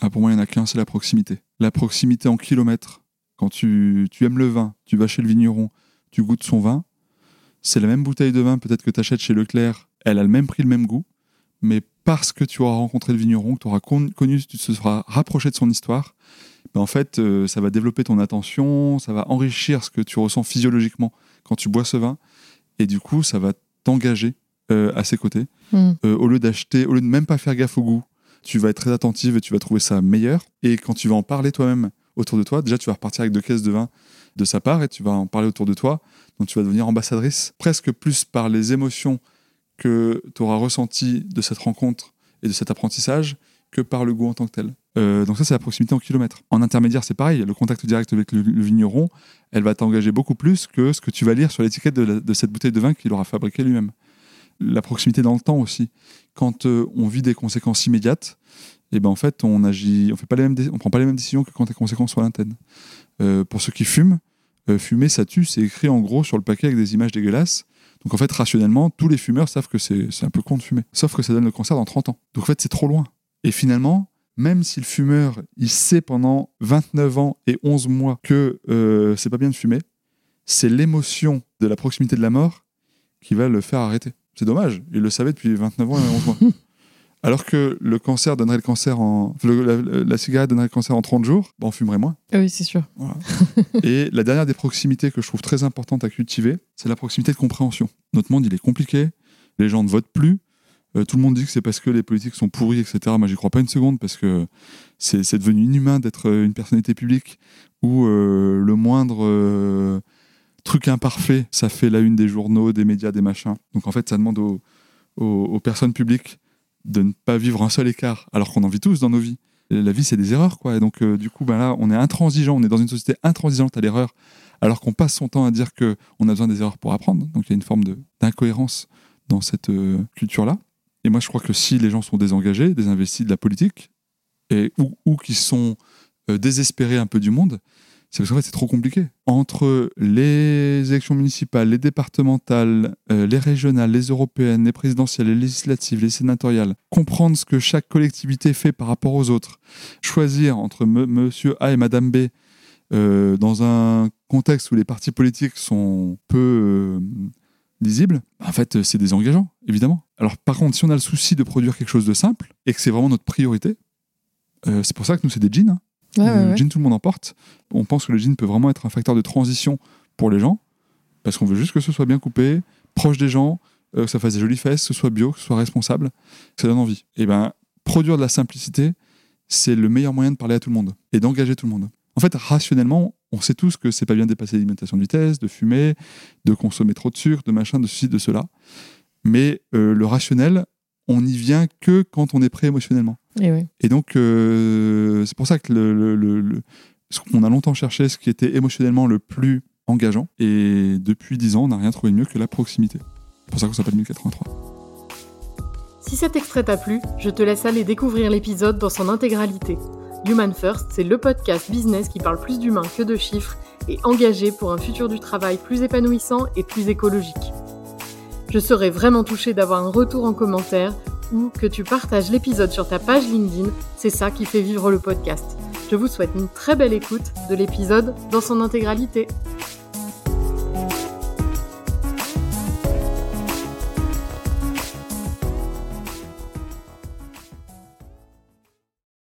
Ah, pour moi, il n'y en a qu'un, c'est la proximité. La proximité en kilomètres. Quand tu, tu aimes le vin, tu vas chez le vigneron, tu goûtes son vin, c'est la même bouteille de vin peut-être que tu achètes chez Leclerc, elle a le même prix, le même goût, mais parce que tu auras rencontré le vigneron, que tu auras connu, tu te seras rapproché de son histoire, ben en fait, euh, ça va développer ton attention, ça va enrichir ce que tu ressens physiologiquement quand tu bois ce vin, et du coup, ça va t'engager euh, à ses côtés. Mm. Euh, au lieu d'acheter, au lieu de même pas faire gaffe au goût, tu vas être très attentive et tu vas trouver ça meilleur. Et quand tu vas en parler toi-même autour de toi, déjà tu vas repartir avec deux caisses de vin de sa part et tu vas en parler autour de toi. Donc tu vas devenir ambassadrice presque plus par les émotions que tu auras ressenties de cette rencontre et de cet apprentissage que par le goût en tant que tel. Euh, donc ça c'est la proximité en kilomètres. En intermédiaire c'est pareil, le contact direct avec le, vigneron, elle va t'engager beaucoup plus que ce que tu vas lire sur l'étiquette de, de cette bouteille de vin qu'il aura fabriqué lui-même. La proximité dans le temps aussi. Quand euh, on vit des conséquences immédiates, et ben en fait on agit, on fait pas les mêmes, on prend pas les mêmes décisions que quand les conséquences sont lointaines. Euh, pour ceux qui fument, euh, fumer ça tue, c'est écrit en gros sur le paquet avec des images dégueulasses. Donc en fait rationnellement, tous les fumeurs savent que c'est un peu con de fumer. Sauf que ça donne le cancer dans 30 ans. Donc en fait c'est trop loin. Et finalement, même si le fumeur, il sait pendant 29 ans et 11 mois que euh, c'est pas bien de fumer, c'est l'émotion de la proximité de la mort qui va le faire arrêter. C'est dommage, il le savait depuis 29 ans et 11 mois. Alors que le cancer donnerait le cancer en. le- la, la cigarette donnerait le cancer en 30 jours, bah, on fumerait moins. Ah oui, c'est sûr. Et la dernière des proximités que je trouve très importante à cultiver, c'est la proximité de compréhension. Notre monde, il est compliqué, les gens ne votent plus. Euh, tout le monde dit que c'est parce que les politiques sont pourris, etc. Moi, j'y crois pas une seconde parce que c'est devenu inhumain d'être une personnalité publique où euh, le moindre euh, truc imparfait, ça fait la une des journaux, des médias, des machins. Donc en fait, ça demande aux, personnes publiques de ne pas vivre un seul écart, alors qu'on en vit tous dans nos vies. La vie, c'est des erreurs, quoi. Et donc, euh, du coup, ben là, on est intransigeant, on est dans une société intransigeante à l'erreur, alors qu'on passe son temps à dire que on a besoin des erreurs pour apprendre. Donc, il y a une forme d'incohérence dans cette euh, culture-là. Et moi, je crois que si les gens sont désengagés, désinvestis de la politique, et, ou, ou qui sont euh, désespérés un peu du monde, c'est parce qu'en fait, c'est trop compliqué. Entre les élections municipales, les départementales, euh, les régionales, les européennes, les présidentielles, les législatives, les sénatoriales, comprendre ce que chaque collectivité fait par rapport aux autres, choisir entre me- monsieur A et madame B euh, dans un contexte où les partis politiques sont peu euh, lisibles, en fait, c'est désengageant, évidemment. Alors, par contre, si on a le souci de produire quelque chose de simple et que c'est vraiment notre priorité, c'est pour ça que nous, c'est des jeans. hein. Ouais, le ouais. jean, tout le monde en porte. On pense que le jean peut vraiment être un facteur de transition pour les gens, parce qu'on veut juste que ce soit bien coupé, proche des gens, euh, que ça fasse des jolies fesses, que ce soit bio, que ce soit responsable, que ça donne envie. Et ben, produire de la simplicité, c'est le meilleur moyen de parler à tout le monde et d'engager tout le monde. En fait, rationnellement, on sait tous que c'est pas bien de dépasser l'alimentation de vitesse, de fumer, de consommer trop de sucre, de machin, de ceci, de cela. Mais euh, le rationnel, on n'y vient que quand on est prêt émotionnellement. Et ouais. Et donc, euh, c'est pour ça que le, le- le- le- ce qu'on a longtemps cherché, ce qui était émotionnellement le plus engageant. Et depuis 10 ans, on n'a rien trouvé de mieux que la proximité. C'est pour ça qu'on s'appelle 1083. Si cet extrait t'a plu, je te laisse aller découvrir l'épisode dans son intégralité. Human First, c'est le podcast business qui parle plus d'humains que de chiffres et engagé pour un futur du travail plus épanouissant et plus écologique. Je serais vraiment touchée d'avoir un retour en commentaire ou que tu partages l'épisode sur ta page LinkedIn, c'est ça qui fait vivre le podcast. Je vous souhaite une très belle écoute de l'épisode dans son intégralité.